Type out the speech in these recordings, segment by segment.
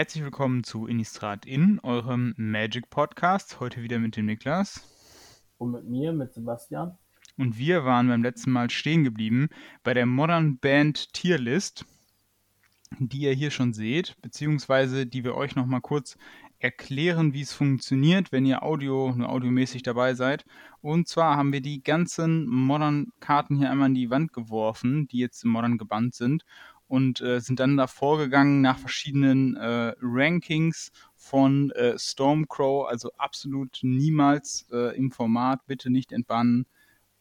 Herzlich willkommen zu Innistrad In, eurem Magic Podcast. Heute wieder mit dem Niklas. Und mit mir, mit Sebastian. Und wir waren beim letzten Mal stehen geblieben bei der Modern Band Tierlist, die ihr hier schon seht, beziehungsweise die wir euch nochmal kurz erklären, wie es funktioniert, wenn ihr Audio, nur audiomäßig dabei seid. Und zwar haben wir die ganzen Modern-Karten hier einmal an die Wand geworfen, die jetzt Modern gebannt sind und äh, sind dann da vorgegangen nach verschiedenen äh, Rankings von äh, Stormcrow, also absolut niemals äh, im Format, bitte nicht entbannen,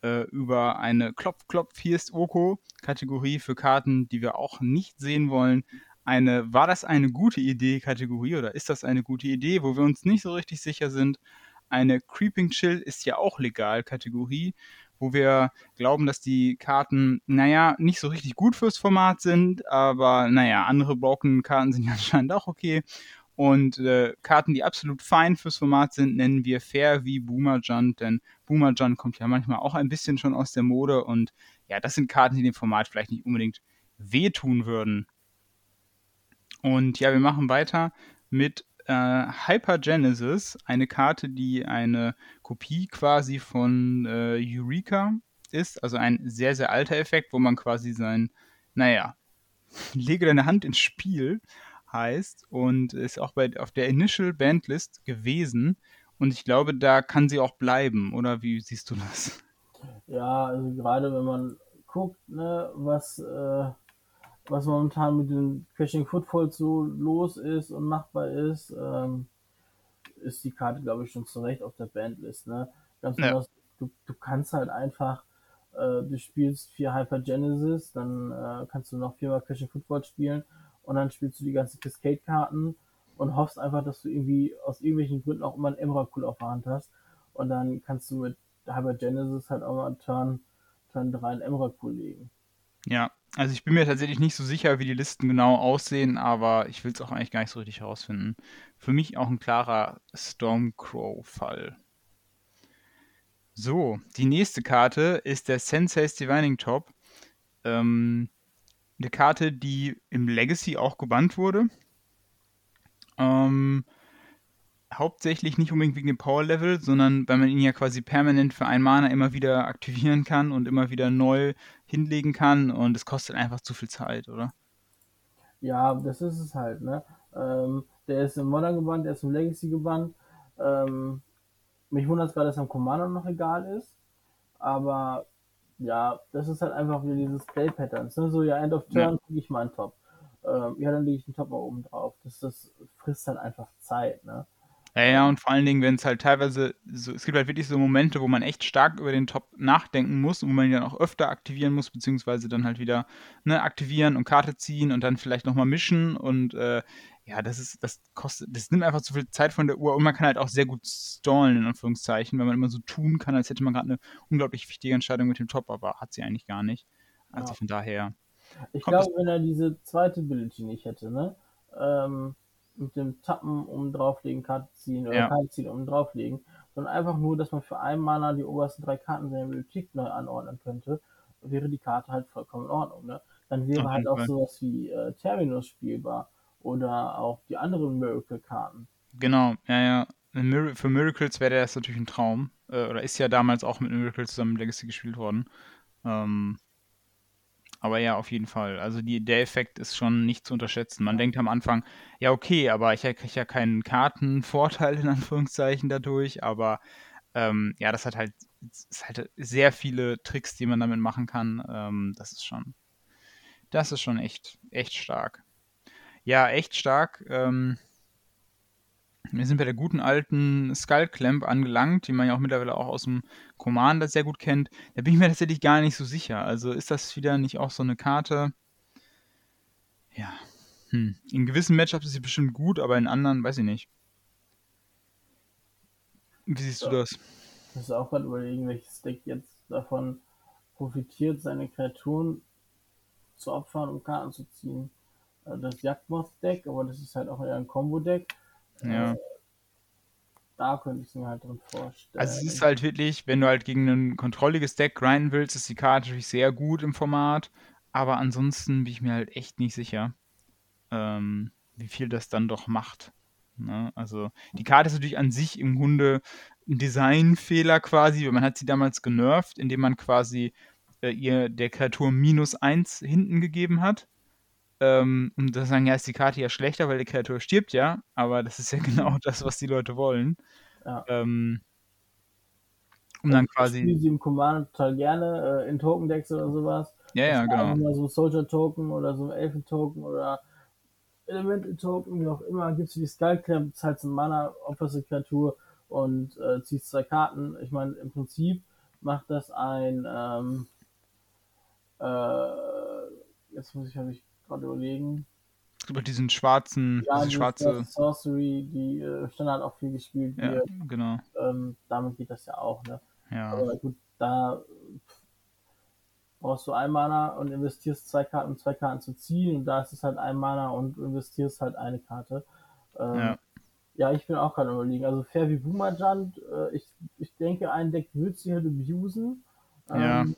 äh, über eine Klopf Klopf hier ist Oko Kategorie für Karten, die wir auch nicht sehen wollen. Eine war das eine gute Idee Kategorie oder ist das eine gute Idee, wo wir uns nicht so richtig sicher sind. Eine Creeping Chill ist ja auch legal Kategorie wo wir glauben, dass die Karten, naja, nicht so richtig gut fürs Format sind, aber naja, andere Broken-Karten sind ja anscheinend auch okay. Und äh, Karten, die absolut fein fürs Format sind, nennen wir fair wie Boomer Junt, denn Boomer Junt kommt ja manchmal auch ein bisschen schon aus der Mode und ja, das sind Karten, die dem Format vielleicht nicht unbedingt wehtun würden. Und ja, wir machen weiter mit äh, Hypergenesis, eine Karte, die eine Kopie quasi von äh, Eureka ist, also ein sehr, sehr alter Effekt, wo man quasi sein, naja, lege deine Hand ins Spiel heißt und ist auch bei, auf der Initial Bandlist gewesen. Und ich glaube, da kann sie auch bleiben, oder wie siehst du das? Ja, also gerade wenn man guckt, ne, was äh, was momentan mit den Crashing Footfalls so los ist und machbar ist, ähm, ist die Karte, glaube ich, schon zu Recht auf der Bandlist. Ne? Ganz ja. besonders, du, du kannst halt einfach, äh, du spielst vier Hyper Genesis, dann äh, kannst du noch viermal Crashing Footfall spielen und dann spielst du die ganzen Cascade-Karten und hoffst einfach, dass du irgendwie aus irgendwelchen Gründen auch immer einen Emrakul auf der Hand hast. Und dann kannst du mit Hyper Genesis halt auch mal Turn, Turn 3 einen Emrakul legen. Ja, also ich bin mir tatsächlich nicht so sicher, wie die Listen genau aussehen, aber ich will es auch eigentlich gar nicht so richtig herausfinden. Für mich auch ein klarer Stormcrow-Fall. So, die nächste Karte ist der Sensei's Divining Top. Ähm, eine Karte, die im Legacy auch gebannt wurde. Ähm, hauptsächlich nicht unbedingt wegen dem Power Level, sondern weil man ihn ja quasi permanent für einen Mana immer wieder aktivieren kann und immer wieder neu hinlegen kann und es kostet einfach zu viel Zeit, oder? Ja, das ist es halt, ne? Ähm, der ist im Modern gebannt, der ist im Legacy gebannt. Ähm, mich wundert es gerade, dass am Commander noch egal ist, aber ja, das ist halt einfach wieder dieses Play-Patterns. Ne? So, ja, End of Turn ja. kriege ich meinen Top. Ähm, ja, dann lege ich den Top mal oben drauf. Das, das frisst halt einfach Zeit, ne? Ja, ja, und vor allen Dingen, wenn es halt teilweise so, es gibt halt wirklich so Momente, wo man echt stark über den Top nachdenken muss und wo man ihn dann auch öfter aktivieren muss, beziehungsweise dann halt wieder ne, aktivieren und Karte ziehen und dann vielleicht nochmal mischen und äh, ja, das ist, das kostet, das nimmt einfach zu viel Zeit von der Uhr und man kann halt auch sehr gut stallen, in Anführungszeichen, weil man immer so tun kann, als hätte man gerade eine unglaublich wichtige Entscheidung mit dem Top, aber hat sie eigentlich gar nicht. Also ja. von daher. Ich glaube, wenn er diese zweite Ability nicht hätte, ne? Ähm, mit dem Tappen um drauflegen, Karte ziehen oder ja. Karte ziehen um drauflegen, sondern einfach nur, dass man für einen Mana die obersten drei Karten seiner Bibliothek neu anordnen könnte, wäre die Karte halt vollkommen in Ordnung. Ne? Dann wäre okay, halt auch sowas wie äh, Terminus spielbar oder auch die anderen Miracle-Karten. Genau, ja, ja. Für Miracles wäre das natürlich ein Traum. Äh, oder ist ja damals auch mit Miracles zusammen Legacy gespielt worden. Ähm, aber ja, auf jeden Fall. Also die, der Effekt ist schon nicht zu unterschätzen. Man denkt am Anfang, ja, okay, aber ich kriege ja keinen Kartenvorteil in Anführungszeichen dadurch, aber ähm, ja, das hat halt, ist halt sehr viele Tricks, die man damit machen kann. Ähm, das ist schon, das ist schon echt, echt stark. Ja, echt stark. Ähm, wir sind bei der guten alten Skull Clamp angelangt, die man ja auch mittlerweile auch aus dem Commander sehr gut kennt. Da bin ich mir tatsächlich gar nicht so sicher. Also ist das wieder nicht auch so eine Karte? Ja. Hm. In gewissen Matchups ist sie bestimmt gut, aber in anderen weiß ich nicht. Wie siehst ja. du das? Ich muss auch gerade überlegen, welches Deck jetzt davon profitiert, seine Kreaturen zu opfern, um Karten zu ziehen. Äh, das Jagdmoth-Deck, aber das ist halt auch eher ein Combo-Deck. Ja. Äh, da könnte ich es mir halt drin vorstellen. Also es ist halt wirklich, wenn du halt gegen ein kontrolliges Deck grinden willst, ist die Karte natürlich sehr gut im Format. Aber ansonsten bin ich mir halt echt nicht sicher. Ähm, wie viel das dann doch macht. Ne? Also die Karte ist natürlich an sich im Grunde ein Designfehler quasi, weil man hat sie damals genervt, indem man quasi äh, ihr der Kreatur minus 1 hinten gegeben hat. Ähm, und das sagen, ja, ist die Karte ja schlechter, weil die Kreatur stirbt ja, aber das ist ja genau das, was die Leute wollen. Ja. Ähm, um dann quasi. Ich sie im Commander total gerne, äh, in Token-Decks oder sowas. Ja, ja, genau. Mal so Soldier-Token oder so Elfen-Token oder Elemental-Token, wie auch immer, gibst du die Skullclamp, zahlst ein Mana, opferst eine Kreatur und äh, ziehst zwei Karten. Ich meine, im Prinzip macht das ein, ähm, äh, jetzt muss ich, habe ich gerade überlegen. Über diesen schwarzen, ja, diese schwarze Sorcery, die äh, Standard auch viel gespielt ja, wird. genau. Ähm, damit geht das ja auch, ne? Ja. Aber gut, da brauchst du ein Mana und investierst zwei Karten, um zwei Karten zu ziehen. Und da ist es halt ein Mana und investierst halt eine Karte. Ähm, Ja. ja, ich bin auch gerade überlegen. Also fair wie Boomerjant, äh, ich, ich denke, ein Deck wird sie halt abusen. Ja. Ähm,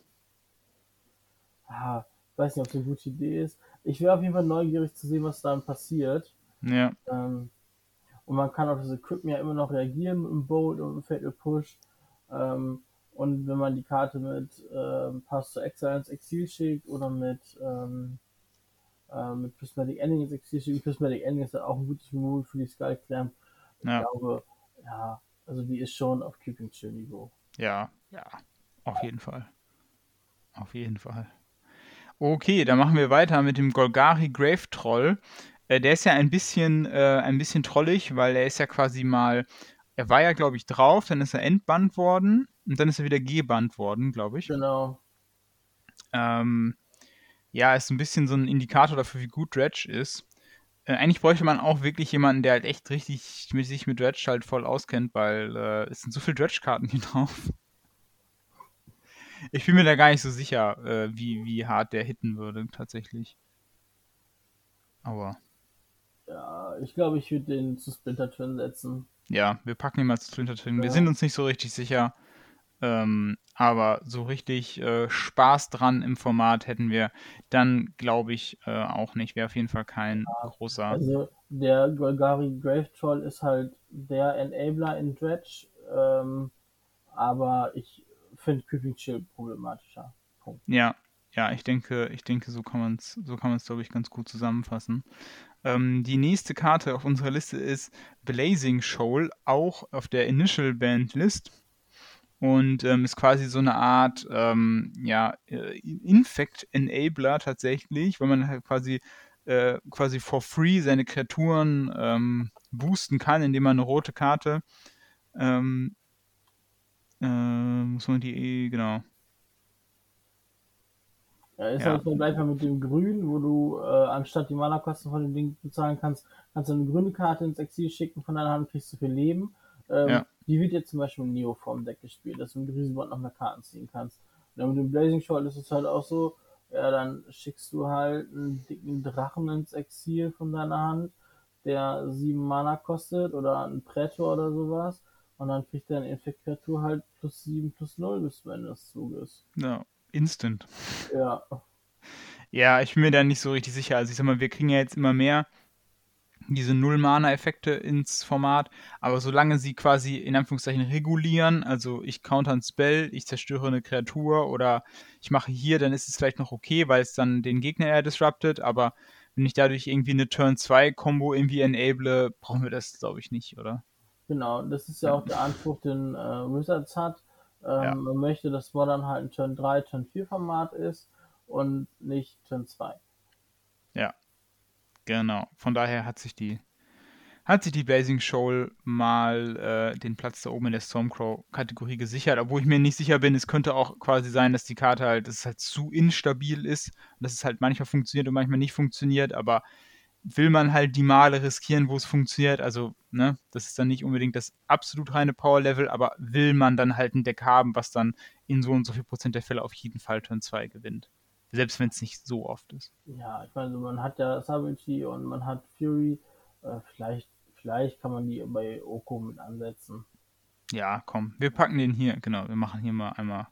ah, weiß nicht, ob es eine gute Idee ist. Ich wäre auf jeden Fall neugierig zu sehen, was dann passiert. Ja, Ähm, und man kann auf das Equipment ja immer noch reagieren mit dem Bolt und dem Fatal Push. Ähm, und wenn man die Karte mit ähm, Pass to Exile ins Exil schickt oder mit, ähm, äh, mit Prismatic Ending ins Exil schickt, Prismatic Ending ist ja auch ein gutes Removal für die Skull Clamp. Ich Ja. glaube, ja, also die ist schon auf Keeping Chill Niveau. ja, ja. Auf jeden Fall. Auf jeden Fall. Okay, dann machen wir weiter mit dem Golgari Grave Troll. Äh, der ist ja ein bisschen, äh, ein bisschen trollig, weil er ist ja quasi mal, er war ja, glaube ich, drauf, dann ist er entbannt worden und dann ist er wieder gebannt worden, glaube ich. Genau. Ähm, ja, ist ein bisschen so ein Indikator dafür, wie gut Dredge ist. Äh, eigentlich bräuchte man auch wirklich jemanden, der halt echt richtig mit sich mit Dredge halt voll auskennt, weil äh, es sind so viele Dredge-Karten hier drauf. Ich bin mir da gar nicht so sicher, äh, wie, wie hart der hitten würde, tatsächlich. Aber Ja, ich glaube, ich würde den zu Splinter Twin setzen. ja, wir packen ihn mal zu Splinter Twin. Wir Ja. sind uns nicht so richtig sicher. Ähm, aber so richtig äh, Spaß dran im Format hätten wir dann, glaube ich, äh, auch nicht. Wäre auf jeden Fall kein großer. Also der Golgari Grave Troll ist halt der Enabler in Dredge, ähm, aber ich finde Creeping Chill problematischer. Punkt. Ja, ja, ich denke, ich denke, so kann man es, so kann man es, glaube ich, ganz gut zusammenfassen. Ähm, die nächste Karte auf unserer Liste ist Blazing Shoal, auch auf der Initial Band List. Und ähm, ist quasi so eine Art ähm, ja, äh, Infect Enabler tatsächlich, weil man halt quasi, äh, quasi for free seine Kreaturen ähm, boosten kann, indem man eine rote Karte ähm, äh, muss man die, genau. Ja, ist Ja. halt vergleichbar mit dem Grün, wo du äh, anstatt die Mana-Kosten von dem Ding bezahlen kannst, kannst du eine grüne Karte ins Exil schicken von deiner Hand, kriegst du viel Leben. Ähm, Ja. Die wird jetzt zum Beispiel im Neo-Form-Deck gespielt, dass du mit Riesenbord noch mehr Karten ziehen kannst. Und dann mit dem Blazing Shoal ist es halt auch so, ja, dann schickst du halt einen dicken Drachen ins Exil von deiner Hand, der sieben Mana kostet oder einen Prätor oder sowas. Und dann kriegt deine Infekt-Kreatur halt plus sieben plus null bis zum Ende des Zuges. Ja, instant. Ja. Ja, ich bin mir da nicht so richtig sicher. Also ich sag mal, wir kriegen ja jetzt immer mehr diese Null-Mana-Effekte ins Format, aber solange sie quasi in Anführungszeichen regulieren, also ich counter ein Spell, ich zerstöre eine Kreatur oder ich mache hier, dann ist es vielleicht noch okay, weil es dann den Gegner eher disruptet, aber wenn ich dadurch irgendwie eine Turn-2-Kombo irgendwie enable, brauchen wir das, glaube ich, nicht, oder? Genau, das ist ja auch der Anspruch, den äh, Wizards hat. Ähm, Ja. Man möchte, dass Modern halt ein Turn 3, Turn 4 Format ist und nicht Turn 2. Genau. Von daher hat sich die hat sich die Blazing Shoal mal äh, den Platz da oben in der Stormcrow-Kategorie gesichert, obwohl ich mir nicht sicher bin, es könnte auch quasi sein, dass die Karte halt, dass es halt zu instabil ist und dass es halt manchmal funktioniert und manchmal nicht funktioniert, aber will man halt die Male riskieren, wo es funktioniert, also, ne, das ist dann nicht unbedingt das absolut reine Power-Level, aber will man dann halt ein Deck haben, was dann in so und so viel Prozent der Fälle auf jeden Fall Turn 2 gewinnt. Selbst wenn es nicht so oft ist. Ja, ich meine, man hat ja Savage und man hat Fury. Äh, vielleicht, vielleicht kann man die bei Oko mit ansetzen. Ja, komm, wir packen den hier, genau, wir machen hier mal einmal,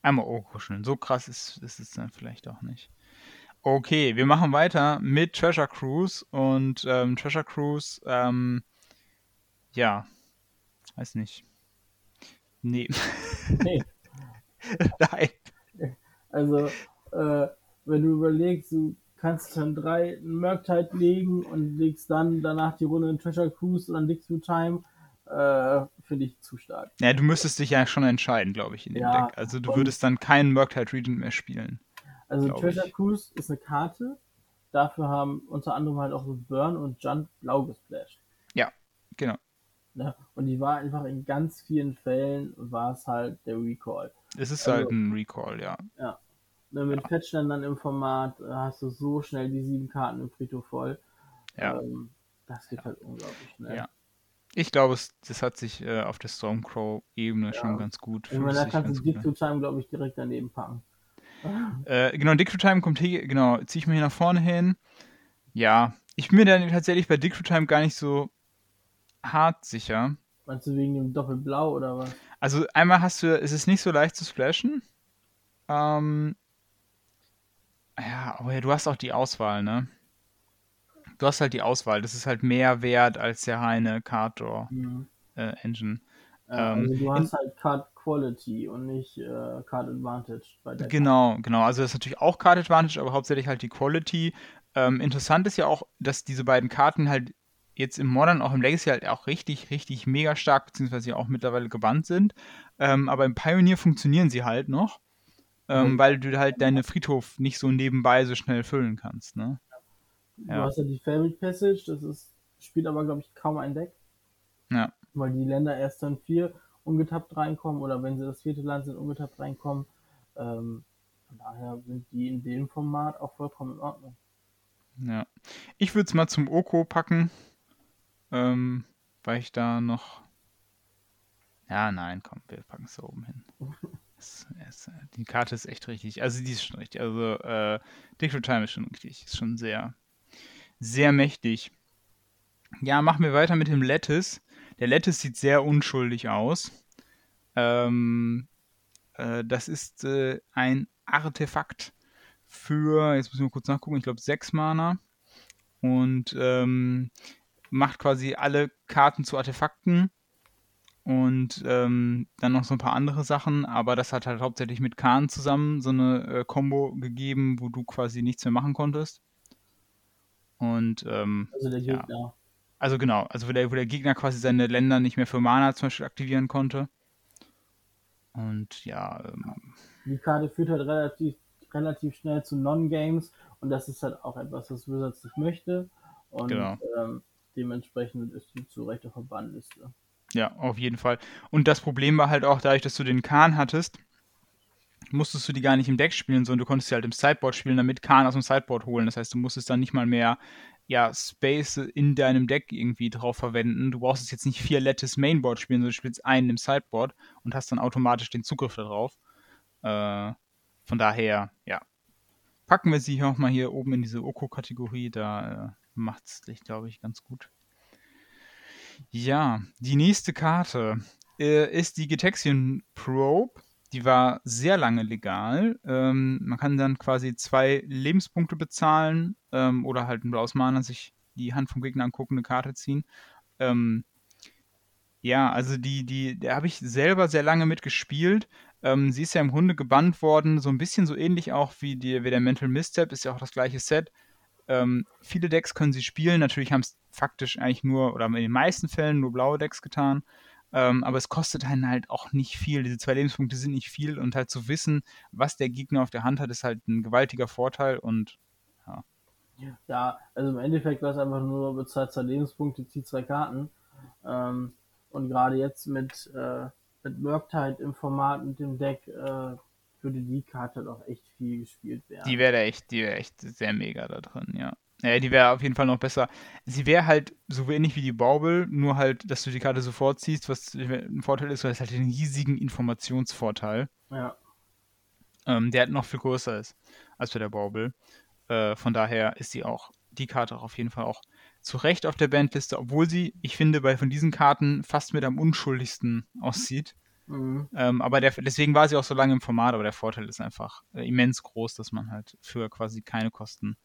einmal Oko schön. So krass ist, ist es dann vielleicht auch nicht. Okay, wir machen weiter mit Treasure Cruise und ähm, Treasure Cruise, ähm, ja, weiß nicht. Nee. Nee. Nein. Also, äh, wenn du überlegst, du kannst dann drei in Murktide legen und legst dann danach die Runde in Treasure Cruise und dann Dig Through Time, äh, finde ich zu stark. Ja, du müsstest dich ja schon entscheiden, glaube ich, in dem Ja, Deck. Also du würdest dann keinen Murktide Regent mehr spielen. Also Treasure ich. Cruise ist eine Karte. Dafür haben unter anderem halt auch so Burn und Junt blau gesplasht. Genau. Ne? Und die war einfach in ganz vielen Fällen war es halt der Recall. Es ist Also- halt ein Recall, ja. Ne, mit Fetchländern im Format äh, hast du so schnell die sieben Karten im Friedhof voll. Ja. Ähm, das geht halt unglaublich schnell. Ja. Ich glaube, es, das hat sich äh, auf der Stormcrow-Ebene schon ganz gut. Ich meine, da kannst du Dig to Time, glaube ich, direkt daneben packen. Äh, genau, Dick to Time kommt hier, genau, ziehe ich mir hier nach vorne hin. Ja, ich bin mir dann tatsächlich bei Dick to Time gar nicht so hart sicher. Meinst du wegen dem Doppelblau oder was? Also einmal hast du, es ist nicht so leicht zu splashen. Ähm, ja, aber ja, du hast auch die Auswahl, ne? Du hast halt die Auswahl. Das ist halt mehr wert als der reine Card Draw Mhm. äh, Engine. Ja, Ähm, also du hast halt Card Quality und nicht äh, Card Advantage bei der Genau, genau. Also das ist natürlich auch Card Advantage, aber hauptsächlich halt die Quality. Ähm, interessant ist ja auch, dass diese beiden Karten halt jetzt im Modern, auch im Legacy halt auch richtig, richtig mega stark, beziehungsweise auch mittlerweile gebannt sind. Ähm, aber im Pioneer funktionieren sie halt noch, ähm, Mhm. weil du halt deine Friedhof nicht so nebenbei so schnell füllen kannst. Ne? Du Ja. hast ja die Favorite Passage, das ist, spielt aber, glaube ich, kaum ein Deck. Ja. Weil die Länder erst dann vier ungetappt reinkommen oder wenn sie das vierte Land sind, ungetappt reinkommen. Ähm, von daher sind die in dem Format auch vollkommen in Ordnung. Ja. Ich würde es mal zum Oko packen, ähm, weil ich da noch. Ja, nein, komm, wir packen es da oben hin. Es, es, die Karte ist echt richtig. Also die ist schon richtig. Also äh, Dick Time ist schon richtig. Ist schon sehr, sehr mächtig. Ja, machen wir weiter mit dem Lettuce. Der Lettuce sieht sehr unschuldig aus. Ähm, äh, das ist äh, ein Artefakt für, jetzt müssen wir kurz nachgucken, ich glaube sechs Mana. Und ähm, macht quasi alle Karten zu Artefakten. Und ähm, dann noch so ein paar andere Sachen, aber das hat halt hauptsächlich mit Kahn zusammen so eine äh, Combo gegeben, wo du quasi nichts mehr machen konntest. Und ähm, Also der Ja. Also genau, also wo der, wo der Gegner quasi seine Länder nicht mehr für Mana zum Beispiel aktivieren konnte. Und ja, ähm, Die Karte führt halt relativ, relativ schnell zu Non-Games und das ist halt auch etwas, was Wizards nicht möchte. Und Genau. ähm, dementsprechend ist die zu Recht auf der Bannliste. ja, auf jeden Fall. Und das Problem war halt auch, dadurch, dass du den Kahn hattest, musstest du die gar nicht im Deck spielen, sondern du konntest sie halt im Sideboard spielen, damit Kahn aus dem Sideboard holen. Das heißt, du musstest dann nicht mal mehr ja, Space in deinem Deck irgendwie drauf verwenden. Du brauchst jetzt nicht vier Lettes Mainboard spielen, sondern du spielst einen im Sideboard und hast dann automatisch den Zugriff darauf. Äh, von daher, ja. Packen wir sie auch mal hier oben in diese Oko-Kategorie, da äh, macht es dich, glaube ich, ganz gut. Ja, die nächste Karte äh, ist die Gitexian Probe. Die war sehr lange legal. Ähm, man kann dann quasi zwei Lebenspunkte bezahlen ähm, oder halt ein blaues Mana sich die Hand vom Gegner angucken, eine Karte ziehen. Ähm, ja, also die, die, da habe ich selber sehr lange mitgespielt. Ähm, sie ist ja im Grunde gebannt worden, so ein bisschen so ähnlich auch wie, die, wie der Mental Misstep, ist ja auch das gleiche Set. Ähm, viele Decks können sie spielen, natürlich haben es faktisch eigentlich nur, oder in den meisten Fällen nur blaue Decks getan. Ähm, aber es kostet einen halt auch nicht viel. Diese zwei Lebenspunkte sind nicht viel und halt zu wissen, was der Gegner auf der Hand hat, ist halt ein gewaltiger Vorteil und Ja, also im Endeffekt war es einfach nur bezahlt zwei Lebenspunkte, zieht zwei Karten. Ähm, und gerade jetzt mit, äh, mit Murktide im Format, mit dem Deck, äh, würde die Karte auch echt viel gespielt werden. die wäre echt, die wäre echt sehr mega da drin, ja. Ja, die wäre auf jeden Fall noch besser. Sie wäre halt so ähnlich wie die Bauble, nur halt, dass du die Karte sofort ziehst, was ein Vorteil ist, weil es halt einen riesigen Informationsvorteil, ja. ähm, der halt noch viel größer ist als bei der Bauble. Äh, von daher ist sie auch, die Karte auch auf jeden Fall auch zu Recht auf der Bandliste, obwohl sie, ich finde, bei von diesen Karten fast mit am unschuldigsten aussieht. Mhm. Ähm, aber der, deswegen war sie auch so lange im Format, aber der Vorteil ist einfach äh, immens groß, dass man halt für quasi keine Kosten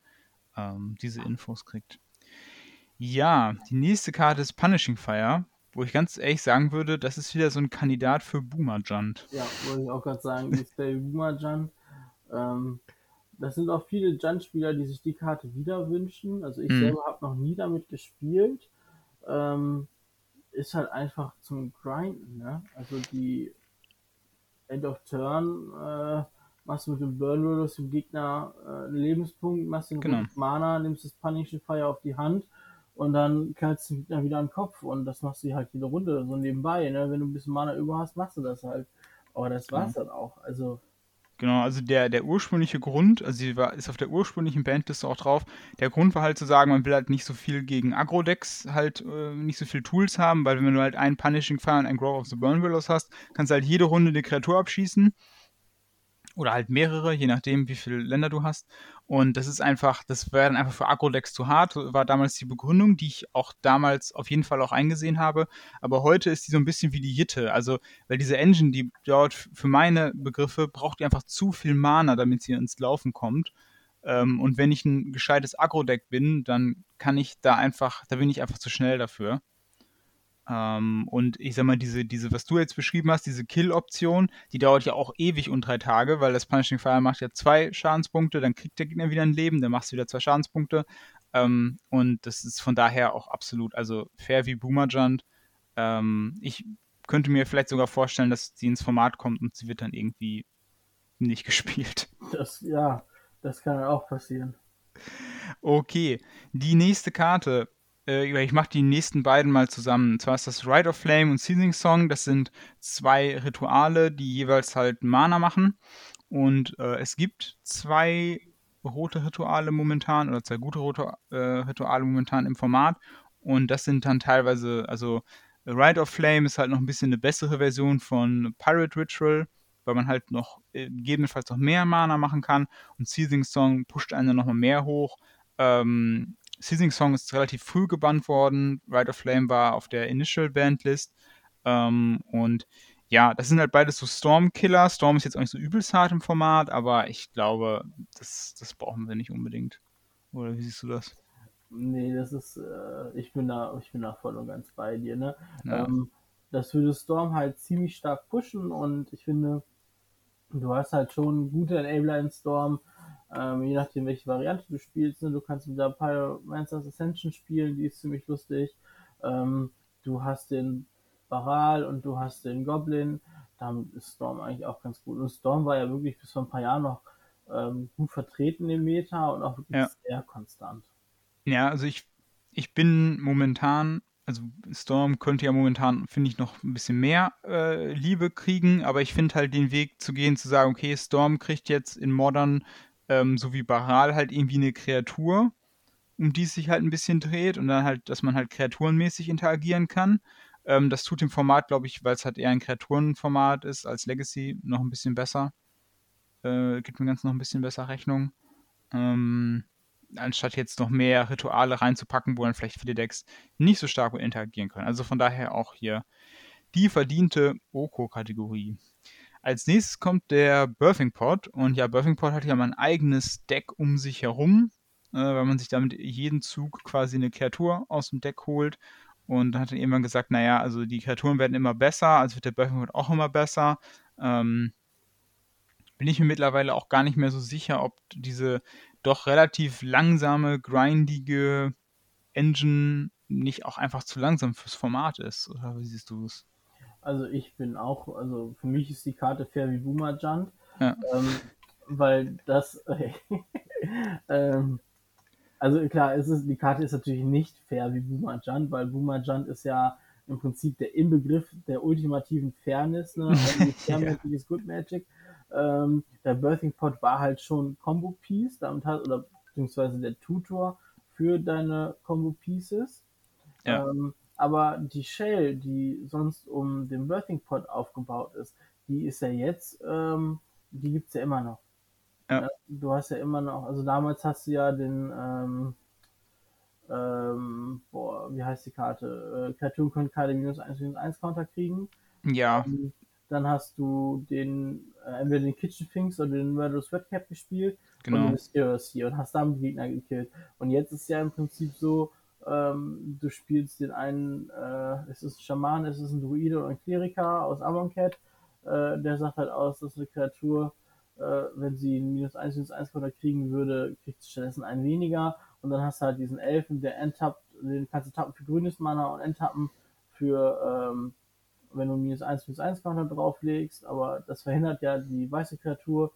ähm, diese Infos kriegt. Ja, die nächste Karte ist Punishing Fire, wo ich ganz ehrlich sagen würde, das ist wieder so ein Kandidat für Boomer Junt. Ja, wollte ich auch gerade sagen, ist der Boomer Junt. Ähm, das sind auch viele Junt-Spieler, die sich die Karte wieder wünschen. Also ich mhm. selber habe noch nie damit gespielt. Ähm, ist halt einfach zum Grinden, ne? Also die End of Turn äh, machst du mit dem Burn Rollers dem Gegner äh, einen Lebenspunkt, machst den genau. Mana, nimmst das Punishing Fire auf die Hand und dann knallst du den Gegner wieder an den Kopf und das machst du halt jede Runde so nebenbei, ne? Wenn du ein bisschen Mana über hast, machst du das halt. Aber das war's genau. dann auch. Also Genau, also der, der ursprüngliche Grund, also sie war, ist auf der ursprünglichen Bandliste auch drauf, der Grund war halt zu sagen, man will halt nicht so viel gegen Agro-Decks halt äh, nicht so viel Tools haben, weil wenn du halt einen Punishing Fire und einen Growth of the Burn Willows hast, kannst du halt jede Runde eine Kreatur abschießen oder halt mehrere, je nachdem, wie viele Länder du hast. Und das ist einfach, das wäre dann einfach für Agro-Decks zu hart, war damals die Begründung, die ich auch damals auf jeden Fall auch eingesehen habe. Aber heute ist die so ein bisschen wie die Jitte. Also, weil diese Engine, die dort für meine Begriffe, braucht die einfach zu viel Mana, damit sie ins Laufen kommt. Ähm, und wenn ich ein gescheites Agro-Deck bin, dann kann ich da einfach, da bin ich einfach zu schnell dafür. Ähm, und ich sag mal, diese, diese, was du jetzt beschrieben hast, diese Kill-Option, die dauert ja auch ewig und drei Tage, weil das Punishing Fire macht ja zwei Schadenspunkte, dann kriegt der Gegner wieder ein Leben, dann machst du wieder zwei Schadenspunkte. Ähm, und das ist von daher auch absolut, also fair wie Boomerjant. Ähm, ich könnte mir vielleicht sogar vorstellen, dass sie ins Format kommt und sie wird dann irgendwie nicht gespielt. Das, ja, das kann auch passieren. Okay, die nächste Karte äh, ich mache die nächsten beiden mal zusammen. Und zwar ist das Rite of Flame und Seasoning Song. Das sind zwei Rituale, die jeweils halt Mana machen. Und äh, es gibt zwei rote Rituale momentan oder zwei gute rote äh, Rituale momentan im Format. Und das sind dann teilweise, also Rite of Flame ist halt noch ein bisschen eine bessere Version von Pirate Ritual, weil man halt noch äh, gegebenenfalls noch mehr Mana machen kann. Und Seasoning Song pusht einen dann nochmal mehr hoch. Ähm, Seizing Song ist relativ früh gebannt worden. Ride of Flame war auf der Initial Bandlist. Ähm, und ja, das sind halt beides so Storm-Killer. Storm ist jetzt auch nicht so übelst hart im Format, aber ich glaube, das, das brauchen wir nicht unbedingt. Oder wie siehst du das? Nee, das ist, äh, ich bin da, ich bin da voll und ganz bei dir, ne? Ja. Ähm, das würde Storm halt ziemlich stark pushen und ich finde, du hast halt schon gute Enabler in Storm, ähm, je nachdem, welche Variante du spielst. Ne? Du kannst mit der Pyromancer's Ascension spielen, die ist ziemlich lustig. Ähm, du hast den Baral und du hast den Goblin. Damit ist Storm eigentlich auch ganz gut. Und Storm war ja wirklich bis vor ein paar Jahren noch ähm, gut vertreten im Meta und auch wirklich ja. sehr konstant. Ja, also ich, ich bin momentan, also Storm könnte ja momentan, finde ich, noch ein bisschen mehr äh, Liebe kriegen, aber ich finde halt den Weg zu gehen, zu sagen, okay, Storm kriegt jetzt in Modern ähm, so wie Baral halt irgendwie eine Kreatur, um die es sich halt ein bisschen dreht und dann halt, dass man halt kreaturenmäßig interagieren kann. Ähm, das tut dem Format, glaube ich, weil es halt eher ein Kreaturenformat ist als Legacy, noch ein bisschen besser. Äh, gibt mir ganz noch ein bisschen besser Rechnung. Ähm, anstatt jetzt noch mehr Rituale reinzupacken, wo dann vielleicht viele Decks nicht so stark interagieren können. Also von daher auch hier die verdiente Oko-Kategorie. Als nächstes kommt der Birthing Pod. Und ja, Birthing Pod hat ja mal ein eigenes Deck um sich herum, äh, weil man sich damit jeden Zug quasi eine Kreatur aus dem Deck holt. Und dann hat er irgendwann gesagt, naja, also die Kreaturen werden immer besser, also wird der Birthing Pod auch immer besser. Ähm, bin ich mir mittlerweile auch gar nicht mehr so sicher, ob diese doch relativ langsame, grindige Engine nicht auch einfach zu langsam fürs Format ist. Oder wie siehst du es? Also ich bin auch, also für mich ist die Karte fair wie Boomer Junt, ja. ähm, weil das, ähm, also klar, ist es, die Karte ist natürlich nicht fair wie Boomer Junt, weil Boomer Junt ist ja im Prinzip der Inbegriff der ultimativen Fairness, ne? Also Fair Magic ist Good Magic. Ähm, der Birthing Pot war halt schon Combo Piece, damit hat, oder beziehungsweise der Tutor für deine Combo Pieces. Ja. Ähm, aber die Shell, die sonst um den Birthing Pot aufgebaut ist, die ist ja jetzt, ähm, die gibt's ja immer noch. Ja. Du hast ja immer noch, also damals hast du ja den, ähm, ähm, boah, wie heißt die Karte? Äh, Kreaturen können keine minus 1 minus 1 Counter kriegen. Ja. Ähm, dann hast du den, äh, entweder den Kitchen Finks oder den Murderous Redcap gespielt Genau. und bist Heroes hier und hast damit die Gegner gekillt. Und jetzt ist ja im Prinzip so, ähm, du spielst den einen, äh, es ist ein Schaman, es ist ein Druide oder ein Kleriker aus Amonkhet, äh, der sagt halt aus, dass eine Kreatur, äh, wenn sie ein minus 1 minus 1 Konter kriegen würde, kriegt sie stattdessen einen weniger. Und dann hast du halt diesen Elfen, der enttappt, den kannst du tappen für grünes Mana und enttappen für, ähm, wenn du minus 1 minus 1 Counter drauflegst, aber das verhindert ja die weiße Kreatur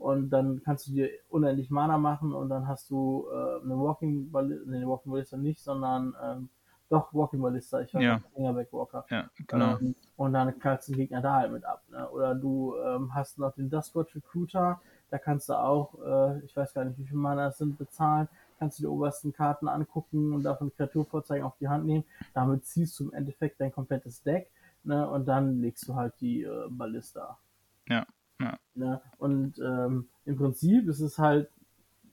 und dann kannst du dir unendlich Mana machen und dann hast du äh, eine Walking Ballista, nee, Walking Ballista nicht, sondern ähm, doch Walking Ballista, ich weiß Ja. nicht, Fingerback Walker. Ja, genau. Ähm, und dann kannst du den Gegner da halt mit ab. Ne? Oder du ähm, hast noch den Duskwatch Recruiter, da kannst du auch, äh, ich weiß gar nicht, wie viel Mana es sind, bezahlen, kannst du die obersten Karten angucken und davon Kreaturvorzeigen auf die Hand nehmen. Damit ziehst du im Endeffekt dein komplettes Deck ne? und dann legst du halt die äh, Ballista. Ja, ja. Ne? Und ähm, im Prinzip ist es halt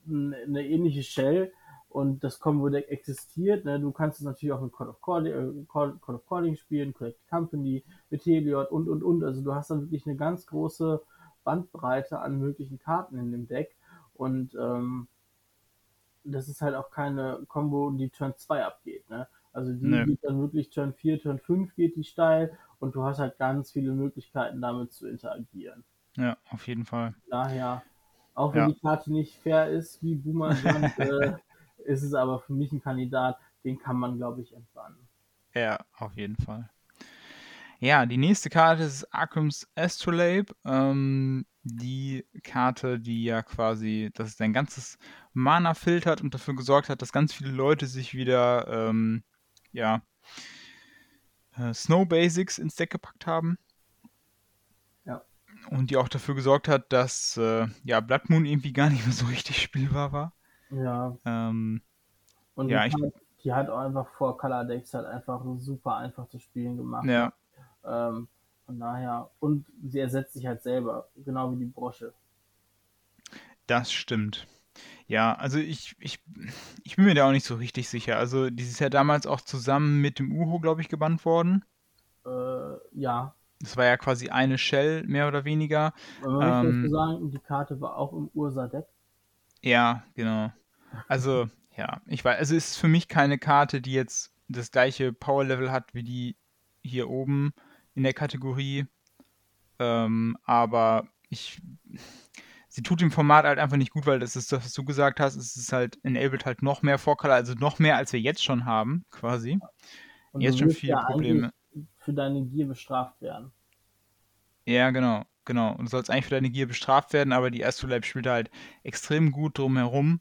eine ähnliche Shell und das Combo-Deck existiert. Ne? Du kannst es natürlich auch mit Call of, Calling, äh, Call, Call of Calling spielen, Collect Company, mit Heliod und und und. Also du hast dann wirklich eine ganz große Bandbreite an möglichen Karten in dem Deck und ähm, das ist halt auch keine Combo, die Turn 2 abgeht. Ne? Also die Nee. geht dann wirklich Turn 4, Turn 5 geht die steil und du hast halt ganz viele Möglichkeiten damit zu interagieren. Ja, auf jeden Fall. Daher, auch wenn Ja. die Karte nicht fair ist wie Boomerang, äh, ist es aber für mich ein Kandidat, den kann man, glaube ich, entbannen. Ja, auf jeden Fall. Ja, die nächste Karte ist Arkham's Astrolabe. Ähm, die Karte, die ja quasi, dass es dein ganzes Mana filtert und dafür gesorgt hat, dass ganz viele Leute sich wieder, ähm, ja, äh, Snow Basics ins Deck gepackt haben. Und die auch dafür gesorgt hat, dass, äh, ja, Blood Moon irgendwie gar nicht mehr so richtig spielbar war. Ja, Ähm, und Ja, die, ich- die hat auch einfach vor Color Decks halt einfach super einfach zu spielen gemacht. ja, Ähm, von daher, und sie ersetzt sich halt selber, genau wie die Brosche. Das stimmt. Ja, also ich, ich, ich bin mir da auch nicht so richtig sicher. Also, die ist ja damals auch zusammen mit dem Uho, glaube ich, gebannt worden. Äh, ja, Das war ja quasi eine Shell, mehr oder weniger. aber Ähm, dazu sagen, die Karte war auch im Ursa-Deck. Ja, genau. Also, ja, ich weiß, also es ist für mich keine Karte, die jetzt das gleiche Power-Level hat wie die hier oben in der Kategorie. Ähm, aber ich, sie tut dem Format halt einfach nicht gut, weil das ist das, was du gesagt hast, es ist halt enabled halt noch mehr Vorkaler, also noch mehr, als wir jetzt schon haben, quasi. Und Jetzt schon viele ja Probleme. Für deine Gier bestraft werden. Ja, genau, genau. Und du sollst eigentlich für deine Gier bestraft werden, aber die Astrolabe spielt halt extrem gut drumherum.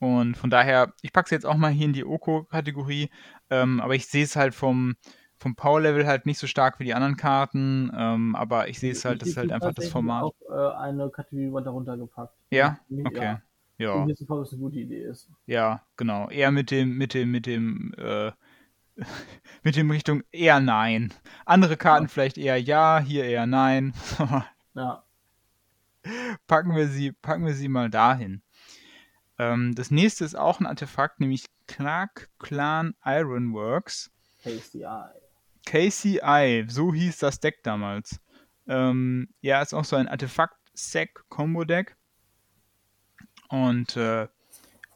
Und von daher, ich packe es jetzt auch mal hier in die Oko-Kategorie, ähm, aber ich sehe es halt vom, vom Power-Level halt nicht so stark wie die anderen Karten, ähm, aber ich sehe es halt, das ist Ich halt einfach das Format. auch äh, eine Kategorie weiter runtergepackt. Ja? Ja. Okay. Ich Ja, ob es eine gute Idee ist. ja, genau. Eher mit dem, mit dem, mit dem, äh, mit dem Richtung eher nein. Andere Karten vielleicht eher ja, hier eher nein. Ja, packen wir sie, packen wir sie mal dahin. Ähm, das nächste ist auch ein Artefakt, nämlich Clark Clan Ironworks. KCI. KCI, so hieß das Deck damals. Ähm, ja, ist auch so ein Artefakt-Sack-Combo-Deck. Und äh,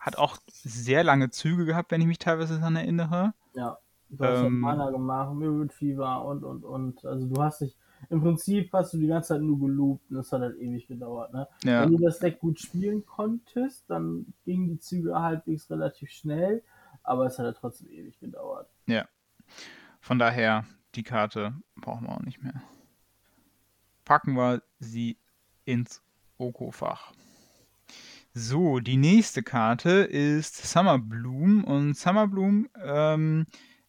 hat auch sehr lange Züge gehabt, wenn ich mich teilweise daran erinnere. Ja. Du hast Ähm, Mana gemacht, Mirrored Fever und und und. Also du hast dich, im Prinzip hast du die ganze Zeit nur geloopt und das hat halt ewig gedauert, ne? Ja, Wenn du das Deck gut spielen konntest, dann gingen die Züge halbwegs relativ schnell, aber es hat halt trotzdem ewig gedauert. von daher, die Karte brauchen wir auch nicht mehr. Packen wir sie ins Oko-Fach. So, die nächste Karte ist Summer Bloom und Summer Bloom ähm,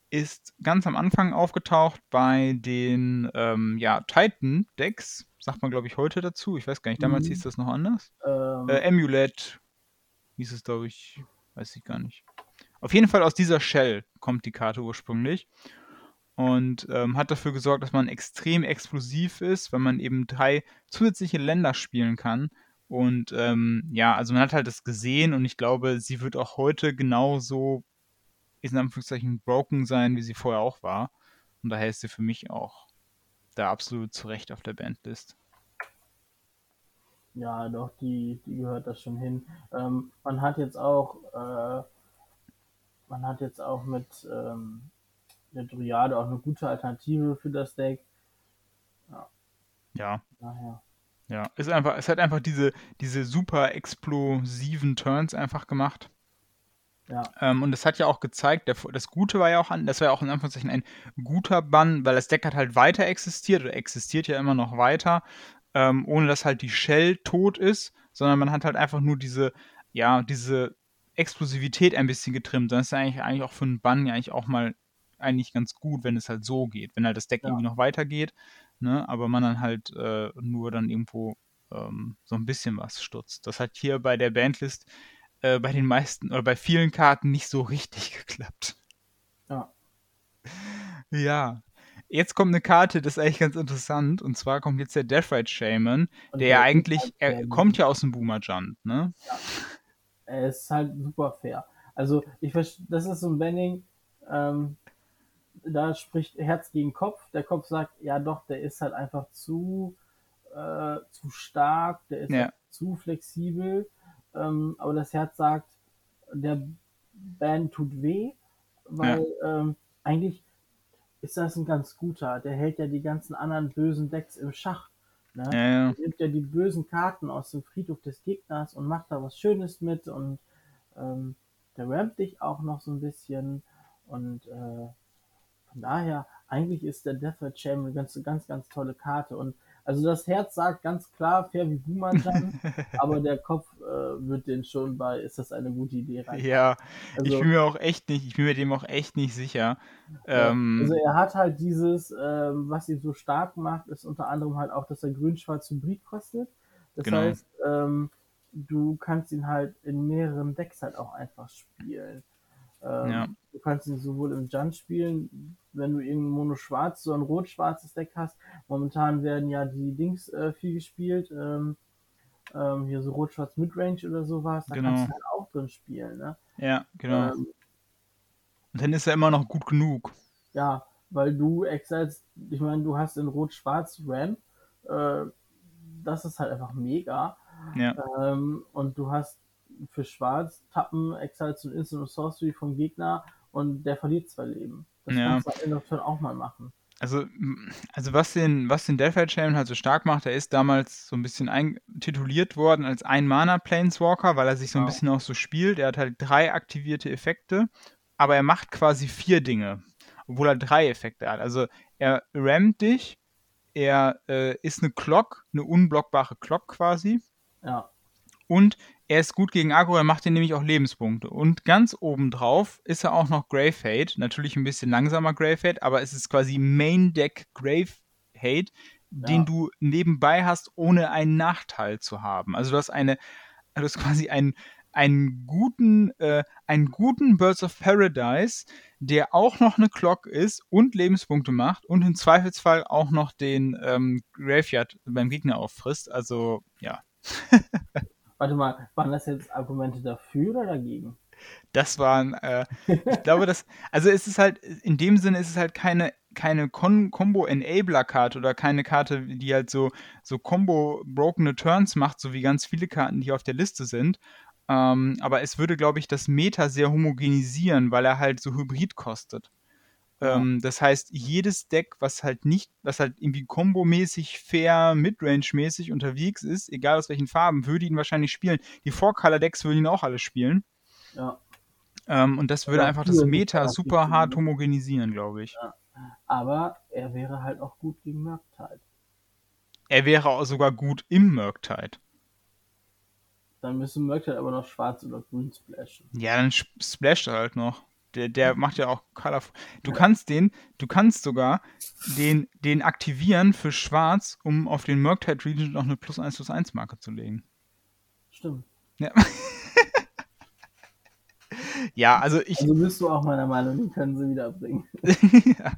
ist ganz am Anfang aufgetaucht bei den ähm, ja, Titan-Decks, sagt man glaube ich heute dazu. Ich weiß gar nicht, damals Mhm. hieß das noch anders. Ähm, Äh, Amulet hieß es glaube ich, weiß ich gar nicht. Auf jeden Fall aus dieser Shell kommt die Karte ursprünglich und ähm, hat dafür gesorgt, dass man extrem explosiv ist, weil man eben drei zusätzliche Länder spielen kann. Und ähm, ja, also man hat halt das gesehen und ich glaube, sie wird auch heute genauso in Anführungszeichen broken sein, wie sie vorher auch war. Und daher ist sie für mich auch da absolut zu Recht auf der Bandlist. Ja, doch, die, die gehört das schon hin. Ähm, man hat jetzt auch, äh, man hat jetzt auch mit ähm, der Dryade auch eine gute Alternative für das Deck. Ja. Ja. Daher. Ja, ist einfach, es hat einfach diese, diese super explosiven Turns einfach gemacht. Ja. Ähm, und es hat ja auch gezeigt, der, das Gute war ja auch an, das war ja auch in Anführungszeichen ein guter Bann, weil das Deck hat halt weiter existiert oder existiert ja immer noch weiter, ähm, ohne dass halt die Shell tot ist, sondern man hat halt einfach nur diese, ja, diese Explosivität ein bisschen getrimmt. Das ist ja eigentlich, eigentlich auch für einen Bann ja eigentlich auch mal eigentlich ganz gut, wenn es halt so geht, wenn halt das Deck ja. irgendwie noch weitergeht, ne, aber man dann halt äh, nur dann irgendwo ähm, so ein bisschen was stutzt. Das hat hier bei der Bandlist äh, bei den meisten oder bei vielen Karten nicht so richtig geklappt. Ja. Ja. Jetzt kommt eine Karte, das ist eigentlich ganz interessant. Und zwar kommt jetzt der Deathrite Shaman, und der ja eigentlich, halt er kommt ja aus dem Boomer Jump, ne? Ja. Er ist halt super fair. Also, ich das ist so ein Banning, ähm, da spricht Herz gegen Kopf. Der Kopf sagt, ja doch, der ist halt einfach zu, äh, zu stark, der ist ja. halt zu flexibel. Ähm, aber das Herz sagt, der Band tut weh, weil ja. ähm, eigentlich ist das ein ganz guter. Der hält ja die ganzen anderen bösen Decks im Schach. Ne? Ja, ja. Nimmt ja die bösen Karten aus dem Friedhof des Gegners und macht da was Schönes mit und ähm, der rampt dich auch noch so ein bisschen und äh, von daher, eigentlich ist der Death Chamber eine ganz, ganz, ganz tolle Karte. Und also das Herz sagt ganz klar, fair wie Bumanjan, aber der Kopf äh, wird den schon bei, ist das eine gute Idee rein. Ja, also, ich bin mir auch echt nicht, ich bin mir dem auch echt nicht sicher. Ähm, also er hat halt dieses, ähm, was ihn so stark macht, ist unter anderem halt auch, dass er grün-schwarz Hybrid kostet. Das genau. heißt, ähm, du kannst ihn halt in mehreren Decks halt auch einfach spielen. Ähm, ja. Du kannst ihn sowohl im Jund spielen, wenn du irgendein Mono-Schwarz, so ein rot-schwarzes Deck hast. Momentan werden ja die Dings äh, viel gespielt. Ähm, ähm, hier so rot-schwarz Midrange oder sowas. Da genau. kannst du halt auch drin spielen. Ne? Ja, genau. Ähm, Und dann ist er immer noch gut genug. Ja, weil du Exiles, ich meine, du hast in rot-schwarz Ram. Äh, das ist halt einfach mega. Ja. Ähm, und du hast für Schwarz tappen Exile zu Instant Sorcery vom Gegner und der verliert zwei Leben. Das ja. kannst du halt auch mal machen. Also, also was den, was den Deathlight Shaman halt so stark macht, er ist damals so ein bisschen tituliert worden als Ein-Mana-Planeswalker, weil er sich so ein bisschen auch so spielt. Er hat halt drei aktivierte Effekte, aber er macht quasi vier Dinge, obwohl er drei Effekte hat. Also er rammt dich, er äh, ist eine Clock, eine unblockbare Clock quasi. Ja. Und er ist gut gegen Agro, er macht dir nämlich auch Lebenspunkte. Und ganz obendrauf ist er auch noch Grave Hate. Natürlich ein bisschen langsamer Grave Hate, aber es ist quasi Main Deck Grave Hate, ja. den du nebenbei hast, ohne einen Nachteil zu haben. Also du hast eine, du hast quasi einen, einen guten, äh, einen guten Birds of Paradise, der auch noch eine Clock ist und Lebenspunkte macht und im Zweifelsfall auch noch den ähm, Graveyard beim Gegner auffrisst. Also ja. Warte mal, waren das jetzt Argumente dafür oder dagegen? Das waren, äh, ich glaube, das, also es ist halt, in dem Sinne ist es halt keine, keine Combo-Enabler-Karte oder keine Karte, die halt so, so Combo-brokene Turns macht, so wie ganz viele Karten, die auf der Liste sind. Ähm, aber es würde, glaube ich, das Meta sehr homogenisieren, weil er halt so Hybrid kostet. Ähm, das heißt, jedes Deck, was halt nicht, was halt irgendwie kombomäßig, fair, Midrange-mäßig unterwegs ist, egal aus welchen Farben, würde ihn wahrscheinlich spielen. Die Four-Color-Decks würden ihn auch alle spielen. Ja. Ähm, und das würde ja, einfach das Meta super hart homogenisieren, glaube ich. Ja. Aber er wäre halt auch gut gegen Murktide. Er wäre auch sogar gut im Murktide. Dann müsste Murktide aber noch schwarz oder grün splashen. Ja, dann splasht er halt noch. Der, der macht ja auch Colorful. Du kannst den, du kannst sogar den, den aktivieren für schwarz, um auf den Murktide Region noch eine plus 1 plus 1 Marke zu legen. Stimmt. Ja. ja, also ich. Also bist du auch meiner Meinung, den können sie wiederbringen. ja.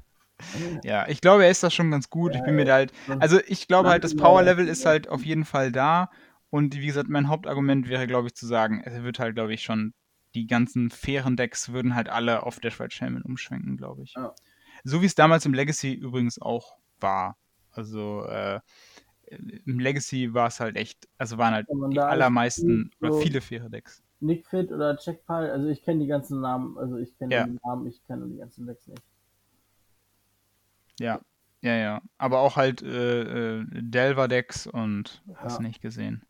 ja, ich glaube, er ist das schon ganz gut. Ja, ich bin mir da halt. Also ich glaube halt, das Power Level ist halt auf jeden Fall da. Und wie gesagt, mein Hauptargument wäre, glaube ich, zu sagen, er wird halt, glaube ich, schon die ganzen fairen Decks würden halt alle auf Dash Red Shaman umschwenken, glaube ich. Ja. So wie es damals im Legacy übrigens auch war. Also äh, im Legacy war es halt echt, also waren halt die allermeisten so- oder viele faire Decks. Nick Fit oder Checkpile, also ich kenne die ganzen Namen, also ich kenne Ja. die Namen, ich kenne die ganzen Decks nicht. Ja, ja, ja. Aber auch halt äh, äh, Delver-Decks und hast Ja. nicht gesehen.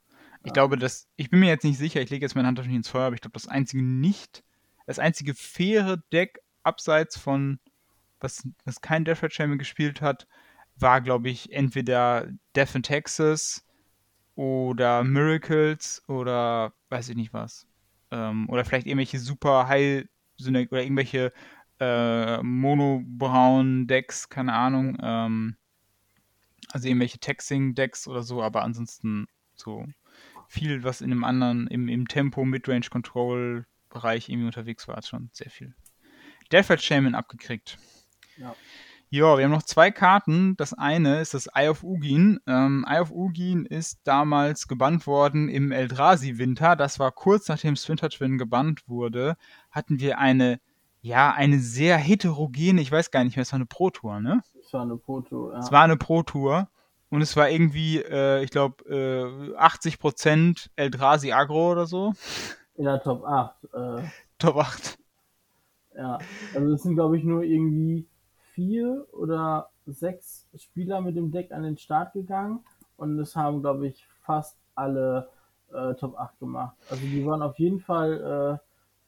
Ich glaube, dass, ich bin mir jetzt nicht sicher, ich lege jetzt meine Hand nicht ins Feuer, aber ich glaube, das einzige nicht, das einzige faire Deck abseits von, was, was kein Death Red Champion gespielt hat, war, glaube ich, entweder Death in Texas oder Miracles oder weiß ich nicht was. Ähm, oder vielleicht irgendwelche super Heil oder irgendwelche äh, Mono-Braun-Decks, keine Ahnung. Ähm, also irgendwelche Texing-Decks oder so, aber ansonsten so viel, was in einem anderen, im, im Tempo, Midrange-Control-Bereich irgendwie unterwegs war, hat schon sehr viel. Delphat Shaman abgekriegt. Ja. Ja, wir haben noch zwei Karten. Das eine ist das Eye of Ugin. Ähm, Eye of Ugin ist damals gebannt worden im Eldrazi-Winter. Das war kurz nachdem Splinter Twin gebannt wurde. Hatten wir eine, ja, eine sehr heterogene, ich weiß gar nicht mehr, es war eine Pro-Tour, ne? Es war eine Proto, ja. Es war eine Pro-Tour und es war irgendwie, äh, ich glaube, äh, 80% Eldrazi Agro oder so. in der Top 8. Äh, Top 8. ja, also es sind glaube ich nur irgendwie vier oder sechs Spieler mit dem Deck an den Start gegangen und es haben glaube ich fast alle äh, Top 8 gemacht. Also die waren auf jeden Fall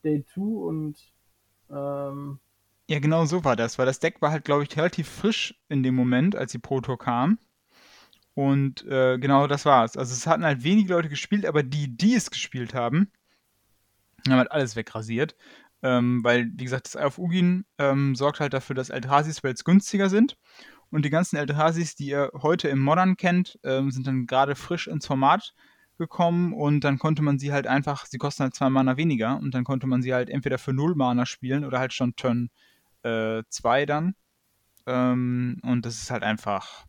äh, Day 2 und ähm, Ja, genau so war das, weil das Deck war halt, glaube ich, relativ frisch in dem Moment, als die Pro Tour kam. Und äh, genau das war's. Also es hatten halt wenige Leute gespielt, aber die, die es gespielt haben, haben halt alles wegrasiert. Ähm, weil, wie gesagt, das Eye of Ugin ähm, sorgt halt dafür, dass Eldrazi-Spells günstiger sind. Und die ganzen Eldrasis, die ihr heute im Modern kennt, ähm, sind dann gerade frisch ins Format gekommen und dann konnte man sie halt einfach, sie kosten halt zwei Mana weniger und dann konnte man sie halt entweder für null Mana spielen oder halt schon Turn 2 dann. Ähm, und das ist halt einfach.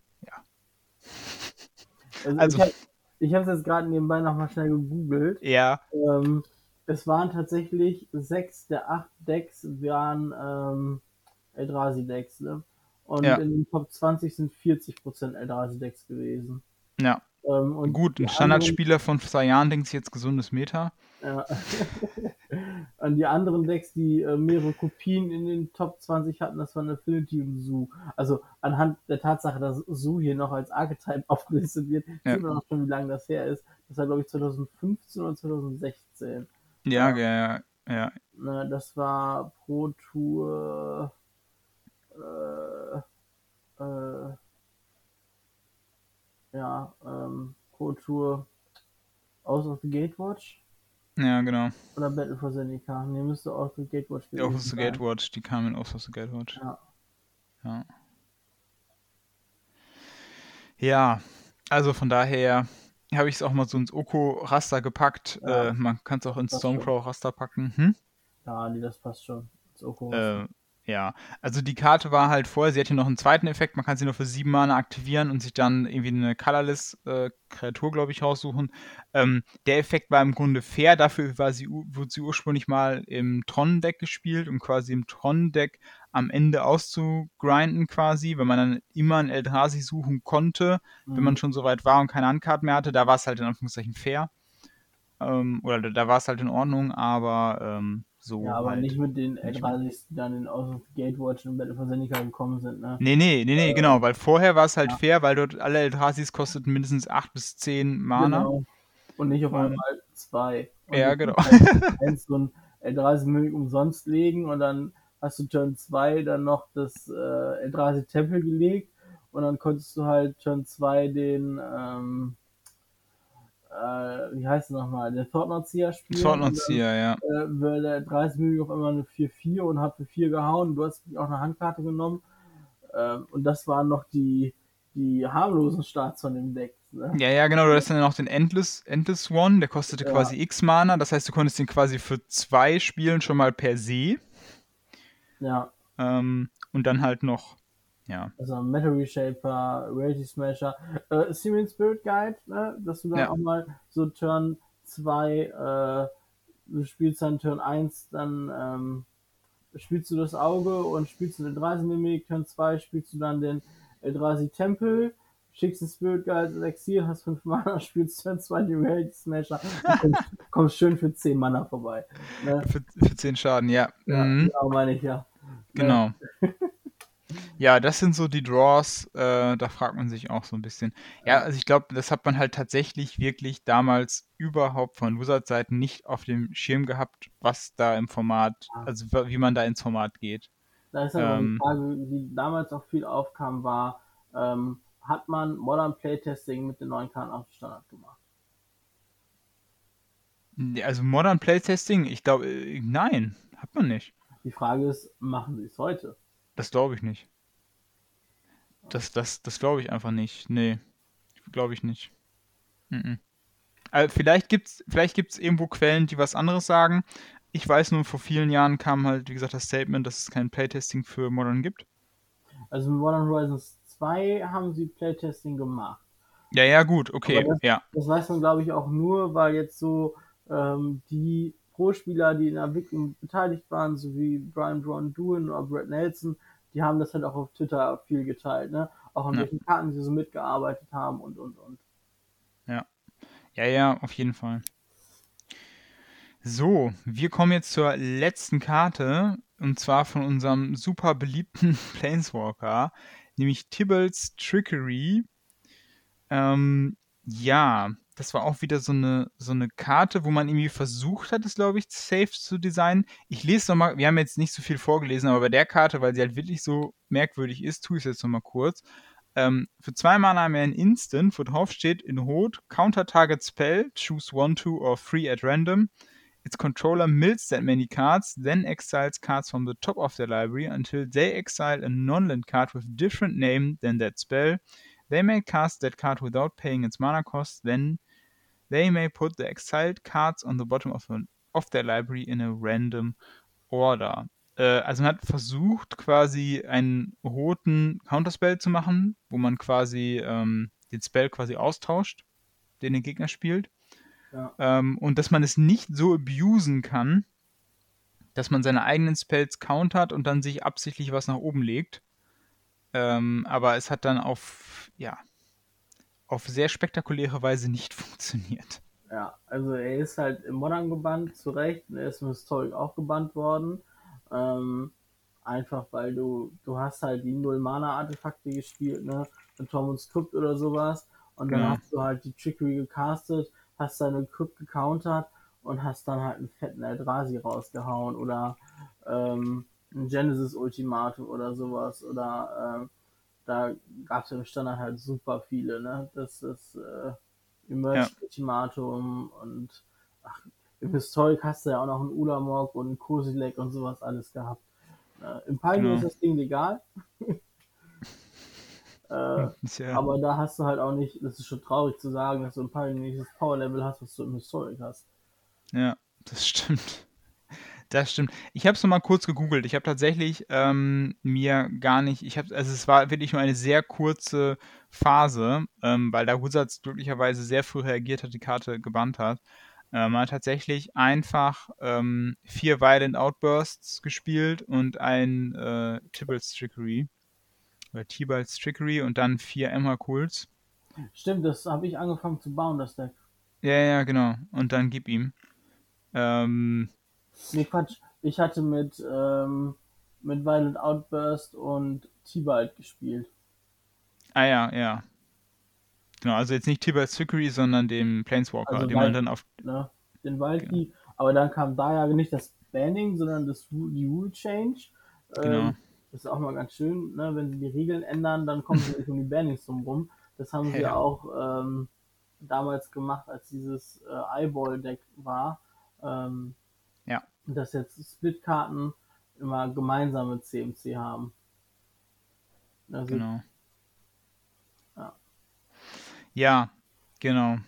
Also, Also- ich habe es jetzt gerade nebenbei nochmal schnell gegoogelt. Ja, Ähm, es waren tatsächlich sechs der acht Decks waren ähm, Eldrazi-Decks, ne? Und Ja. in den Top 20 sind 40% Eldrazi-Decks gewesen. ja. Ähm, Gut, ein Standardspieler von zwei Jahren denkt sich jetzt gesundes Meta. Ja. und die anderen Decks, die äh, mehrere Kopien in den Top 20 hatten, das waren Affinity und Zoo. Also anhand der Tatsache, dass Zoo hier noch als Archetype aufgelistet wird, Ja. sieht man auch schon, wie lange das her ist. Das war, glaube ich, 2015 oder 2016. Ja, Ja. ja, ja. Ne, das war Pro Tour. Äh, äh, ja, ähm, Pro Tour Aus of the Gatewatch Ja, genau. oder Battle for Zendika. Ne, müsste Aus of the Gatewatch gewesen the sein. Gatewatch, die kamen in Oath of the Gatewatch. Ja. Ja. Ja, also von daher habe ich es auch mal so ins Oko-Raster gepackt. Ja. Äh, man kann es auch ins. Stormcrow-Raster packen. Hm? Ja, nee, das passt schon. Das Oko Äh, ja, also die Karte war halt vorher, sie hat hier noch einen zweiten Effekt, man kann sie nur für sieben Mana aktivieren und sich dann irgendwie eine Colorless-Kreatur, glaube ich, raussuchen. Ähm, der Effekt war im Grunde fair, dafür war sie, wurde sie ursprünglich mal im Tron-Deck gespielt, um quasi im Tron-Deck am Ende auszugrinden quasi, weil man dann immer ein Eldrazi suchen konnte, wenn Mhm. man schon so weit war und keine Handcard mehr hatte, da war es halt in Anführungszeichen fair. Ähm, oder da, da war es halt in Ordnung, aber ähm, so ja, aber halt. nicht mit den nicht Eldrasis, die dann in Aus of Gatewatch und Battle for Zendika gekommen sind, ne? Nee, nee, nee, nee, Äh, genau, weil vorher war es halt ja. fair, weil dort alle Eldrasis kosteten mindestens 8 bis 10 Mana. Genau. Und nicht auf einmal zwei. Und Ja, du genau. halt eins so ein Eldrazi Mimik umsonst legen und dann hast du Turn 2 dann noch das äh, Eldrazi Tempel gelegt und dann konntest du halt Turn 2 den ähm, äh, wie heißt es nochmal, den Thorntzieher spielen. Swordnozieher, ja. Äh, wird der 30 Mimik auf einmal eine 4-4 und hat für 4 gehauen. Du hast auch eine Handkarte genommen. Ähm, und das waren noch die, die harmlosen Starts von dem Deck. Ne? Ja, ja, genau, du hast dann noch den Endless, Endless One, der kostete Ja. quasi X Mana, das heißt, du konntest den quasi für zwei spielen schon mal per se. Ja. Ähm, und dann halt noch, ja. Also Metal Reshaper, Reality Smasher, äh, Simeon Spirit Guide, ne? dass du dann Ja. auch mal so Turn 2, äh, du spielst dann Turn 1, dann ähm, spielst du das Auge und spielst du den Eldrazi Mimik, Turn 2 spielst du dann den Eldrazi Tempel schickst einen Spirit Guide als Exil, hast 5 Mana, spielst Turn 2 die Reality Smasher und kommst, kommst schön für 10 Mana vorbei. Ne? Für, für 10 Schaden, ja. Ja, Mhm. genau meine ich ja. Genau. Ja, das sind so die Draws, äh, da fragt man sich auch so ein bisschen. Ja, also ich glaube, das hat man halt tatsächlich wirklich damals überhaupt von Wizard-Seiten nicht auf dem Schirm gehabt, was da im Format, Ja. also wie man da ins Format geht. Da ist aber Ähm. die Frage, die damals auch viel aufkam, war, ähm, hat man Modern Playtesting mit den neuen Karten auf Standard gemacht? Also Modern Playtesting, ich glaube, äh, nein, hat man nicht. Die Frage ist, machen sie es heute? Das glaube ich nicht. Das, das, das glaube ich einfach nicht. Nee, glaube ich nicht. Mhm. Äh, vielleicht gibt es vielleicht gibt's irgendwo Quellen, die was anderes sagen. Ich weiß nur, vor vielen Jahren kam halt, wie gesagt, das Statement, dass es kein Playtesting für Modern gibt. Also mit Modern Horizons 2 haben sie Playtesting gemacht. Ja, ja, gut, okay, das- ja. Das weiß man, glaube ich, auch nur, weil jetzt so ähm, die Pro-Spieler, die in der Entwicklung beteiligt waren, so wie Brian Brown Doohan oder Brett Nelson, die haben das halt auch auf Twitter viel geteilt, ne? Auch an Ja. welchen Karten sie so mitgearbeitet haben und und und. Ja, ja, auf jeden Fall. So, wir kommen jetzt zur letzten Karte und zwar von unserem super beliebten Planeswalker, nämlich Tibbles Trickery. Ähm, ja, das war auch wieder so eine, so eine Karte, wo man irgendwie versucht hat, es glaube ich, safe zu designen. Ich lese nochmal, wir haben jetzt nicht so viel vorgelesen, aber bei der Karte, weil sie halt wirklich so merkwürdig ist, tue ich es jetzt nochmal kurz. Ähm, für zwei Mana mehr ein Instant, wo drauf steht in Rot, Counter Target Spell, choose one, two or three at random. Its controller mills that many cards, then exiles cards from the top of their library until they exile a non-land card with different name than that spell. They may cast that card without paying its mana cost, then they may put the exiled cards on the bottom of, an, of their library in a random order. Äh, also man hat versucht, quasi einen roten Counterspell zu machen, wo man quasi ähm, den Spell quasi austauscht, den der Gegner spielt. Ja. Ähm, und dass man es nicht so abusen kann, dass man seine eigenen Spells countert und dann sich absichtlich was nach oben legt. Ähm, aber es hat dann auf, ja, auf sehr spektakuläre Weise nicht funktioniert. Ja, also er ist halt im Modern gebannt, zu Recht, und er ist im Historic auch gebannt worden. Ähm, einfach weil du, du hast halt die Null-Mana-Artefakte gespielt, ne? Mit Tormund's Crypt oder sowas. Und dann Genau. hast du halt die Trickery gecastet, hast deine Crypt gecountert und hast dann halt einen fetten Eldrazi rausgehauen oder ähm, ein Genesis Ultimatum oder sowas. Oder ähm, da gab es ja im Standard halt super viele, ne? Das ist äh, Emerge Ultimatum und ach, im Historic hast du ja auch noch einen Ulamog und einen Kosilek und sowas alles gehabt. Äh, Im Pioneer Genau. ist das Ding legal. äh, ja, aber da hast du halt auch nicht, das ist schon traurig zu sagen, dass du im Pioneer nicht das Power-Level hast, was du im Historic hast. Ja, das stimmt. Das stimmt. Ich habe es nochmal kurz gegoogelt. Ich habe tatsächlich ähm, mir gar nicht, ich habe, also es war wirklich nur eine sehr kurze Phase, ähm, weil da Wizards glücklicherweise sehr früh reagiert hat, die Karte gebannt hat. Äh, man hat tatsächlich einfach ähm, vier Violent Outbursts gespielt und ein äh, Tibbles Trickery. Oder Tibalt's Trickery und dann vier Emma Cools. Stimmt, das habe ich angefangen zu bauen, das Deck. Ja, ja, genau. Und dann gib ihm. Ähm, Nee, Quatsch. Ich hatte mit, ähm, mit Violent Outburst und Tibalt gespielt. Ah ja, ja. Genau, also jetzt nicht Tibalt's Trickery, sondern dem Planeswalker, Also den man Wald- dann auf. ne? Den Waldkey. Aber dann kam da ja nicht das Banning, sondern das, die Rule Change. Genau. Ähm, das ist auch mal ganz schön, ne? wenn sie die Regeln ändern, dann kommen sie um die Bannings drum rum. Das haben sie Ja. auch ähm, damals gemacht, als dieses äh, Eyeball-Deck war. Ähm. Dass jetzt Split-Karten immer gemeinsame CMC haben. Also, Genau. Ja. Ja, genau.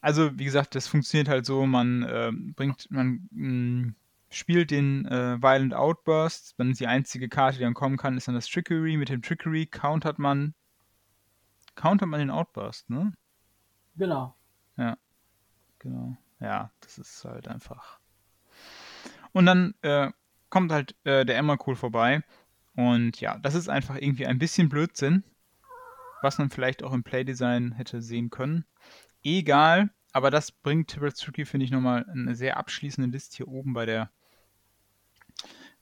Also, wie gesagt, das funktioniert halt so, man ähm, bringt, man mh, spielt den äh, Violent Outburst, dann ist die einzige Karte, die dann kommen kann, ist dann das Trickery. Mit dem Trickery countert man, countert man den Outburst, ne? Genau. Genau. Ja, das ist halt einfach. Und dann äh, kommt halt äh, der Emma Cool vorbei. Und ja, das ist einfach irgendwie ein bisschen Blödsinn. was man vielleicht auch im Playdesign hätte sehen können. Egal, aber das bringt Tricky, finde ich, nochmal eine sehr abschließende Liste hier oben bei der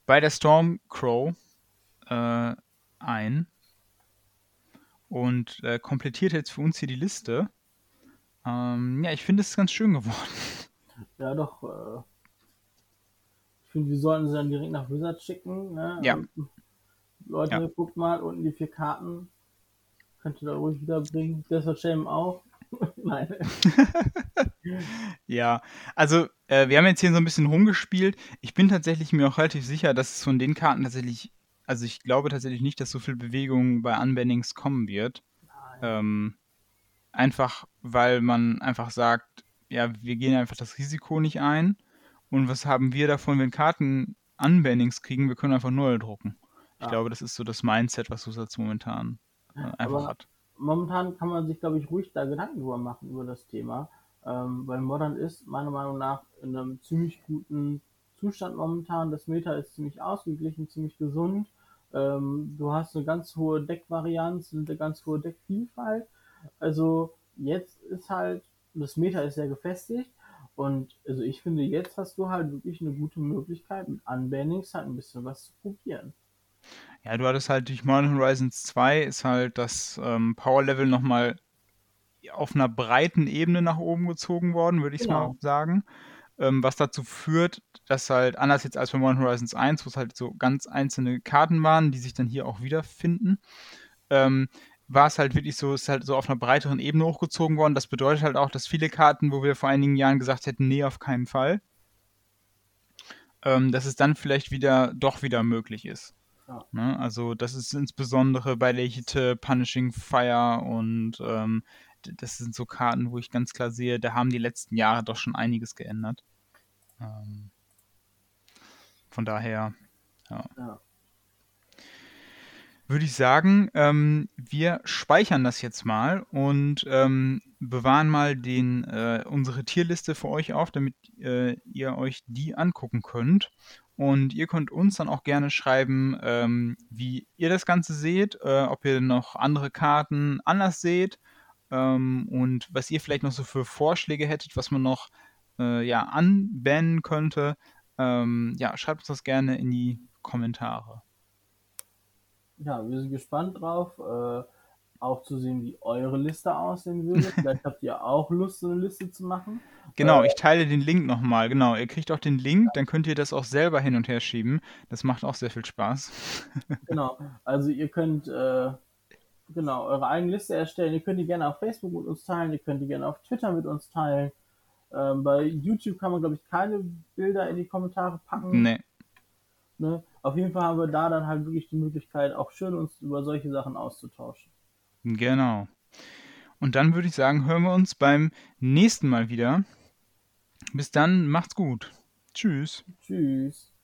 bei der Stormcrow äh, ein und äh, komplettiert jetzt für uns hier die Liste. Ähm, ja, ich finde es ganz schön geworden. Ja, doch. Äh, finde, wir sollten sie dann direkt nach Wizard schicken. Ne? Ja. Und, Leute, Ja. guckt mal, unten die vier Karten. Könnt ihr da ruhig wiederbringen. Desert Shame auch. Nein. Ja, also äh, wir haben jetzt hier so ein bisschen rumgespielt. Ich bin tatsächlich mir auch relativ sicher, dass es von den Karten tatsächlich, also ich glaube tatsächlich nicht, dass so viel Bewegung bei Unbannings kommen wird. Ähm, einfach, weil man einfach sagt, ja, wir gehen einfach das Risiko nicht ein. Und was haben wir davon, wenn Karten Unbannings kriegen? Wir können einfach neue drucken. Ich Ja. glaube, das ist so das Mindset, was Susatz momentan äh, einfach Aber- hat. Momentan kann man sich, glaube ich, ruhig da Gedanken drüber machen über das Thema. Ähm, weil Modern ist meiner Meinung nach in einem ziemlich guten Zustand momentan. Das Meta ist ziemlich ausgeglichen, ziemlich gesund. Ähm, du hast eine ganz hohe Deckvarianz, eine ganz hohe Deckvielfalt. Also jetzt ist halt, das Meta ist sehr gefestigt. Und also ich finde, jetzt hast du halt wirklich eine gute Möglichkeit, mit Unbannings halt ein bisschen was zu probieren. Ja, du hattest halt durch Modern Horizons 2 ist halt das ähm, Power-Level nochmal auf einer breiten Ebene nach oben gezogen worden, würde ich es Genau. mal sagen. Ähm, was dazu führt, dass halt, anders jetzt als bei Modern Horizons 1, wo es halt so ganz einzelne Karten waren, die sich dann hier auch wiederfinden, ähm, war es halt wirklich so, ist halt so auf einer breiteren Ebene hochgezogen worden. Das bedeutet halt auch, dass viele Karten, wo wir vor einigen Jahren gesagt hätten, nee, auf keinen Fall, ähm, dass es dann vielleicht wieder doch wieder möglich ist. Ja. Ne? Also das ist insbesondere bei Lechite, Punishing Fire und ähm, das sind so Karten, wo ich ganz klar sehe, da haben die letzten Jahre doch schon einiges geändert. Ähm, von daher Ja. Würde ich sagen, ähm, wir speichern das jetzt mal und ähm, bewahren mal den, äh, unsere Tierliste für euch auf, damit äh, ihr euch die angucken könnt. Und ihr könnt uns dann auch gerne schreiben, ähm, wie ihr das Ganze seht, äh, ob ihr noch andere Karten anders seht ähm, und was ihr vielleicht noch so für Vorschläge hättet, was man noch äh, ja, anbannen könnte. Ähm, ja, schreibt uns das gerne in die Kommentare. Ja, wir sind gespannt drauf, äh, auch zu sehen, wie eure Liste aussehen würde. Vielleicht habt ihr auch Lust, so eine Liste zu machen. Genau, Äh, ich teile den Link nochmal. Genau, ihr kriegt auch den Link, dann könnt ihr das auch selber hin und her schieben. Das macht auch sehr viel Spaß. Genau, also ihr könnt äh, genau eure eigene Liste erstellen. Ihr könnt die gerne auf Facebook mit uns teilen, ihr könnt die gerne auf Twitter mit uns teilen. Ähm, bei YouTube kann man, glaube ich, keine Bilder in die Kommentare packen. Nee, Ne? Auf jeden Fall haben wir da dann halt wirklich die Möglichkeit, auch schön uns über solche Sachen auszutauschen. genau. Und dann würde ich sagen, hören wir uns beim nächsten Mal wieder. Bis dann, macht's gut. Tschüss. Tschüss.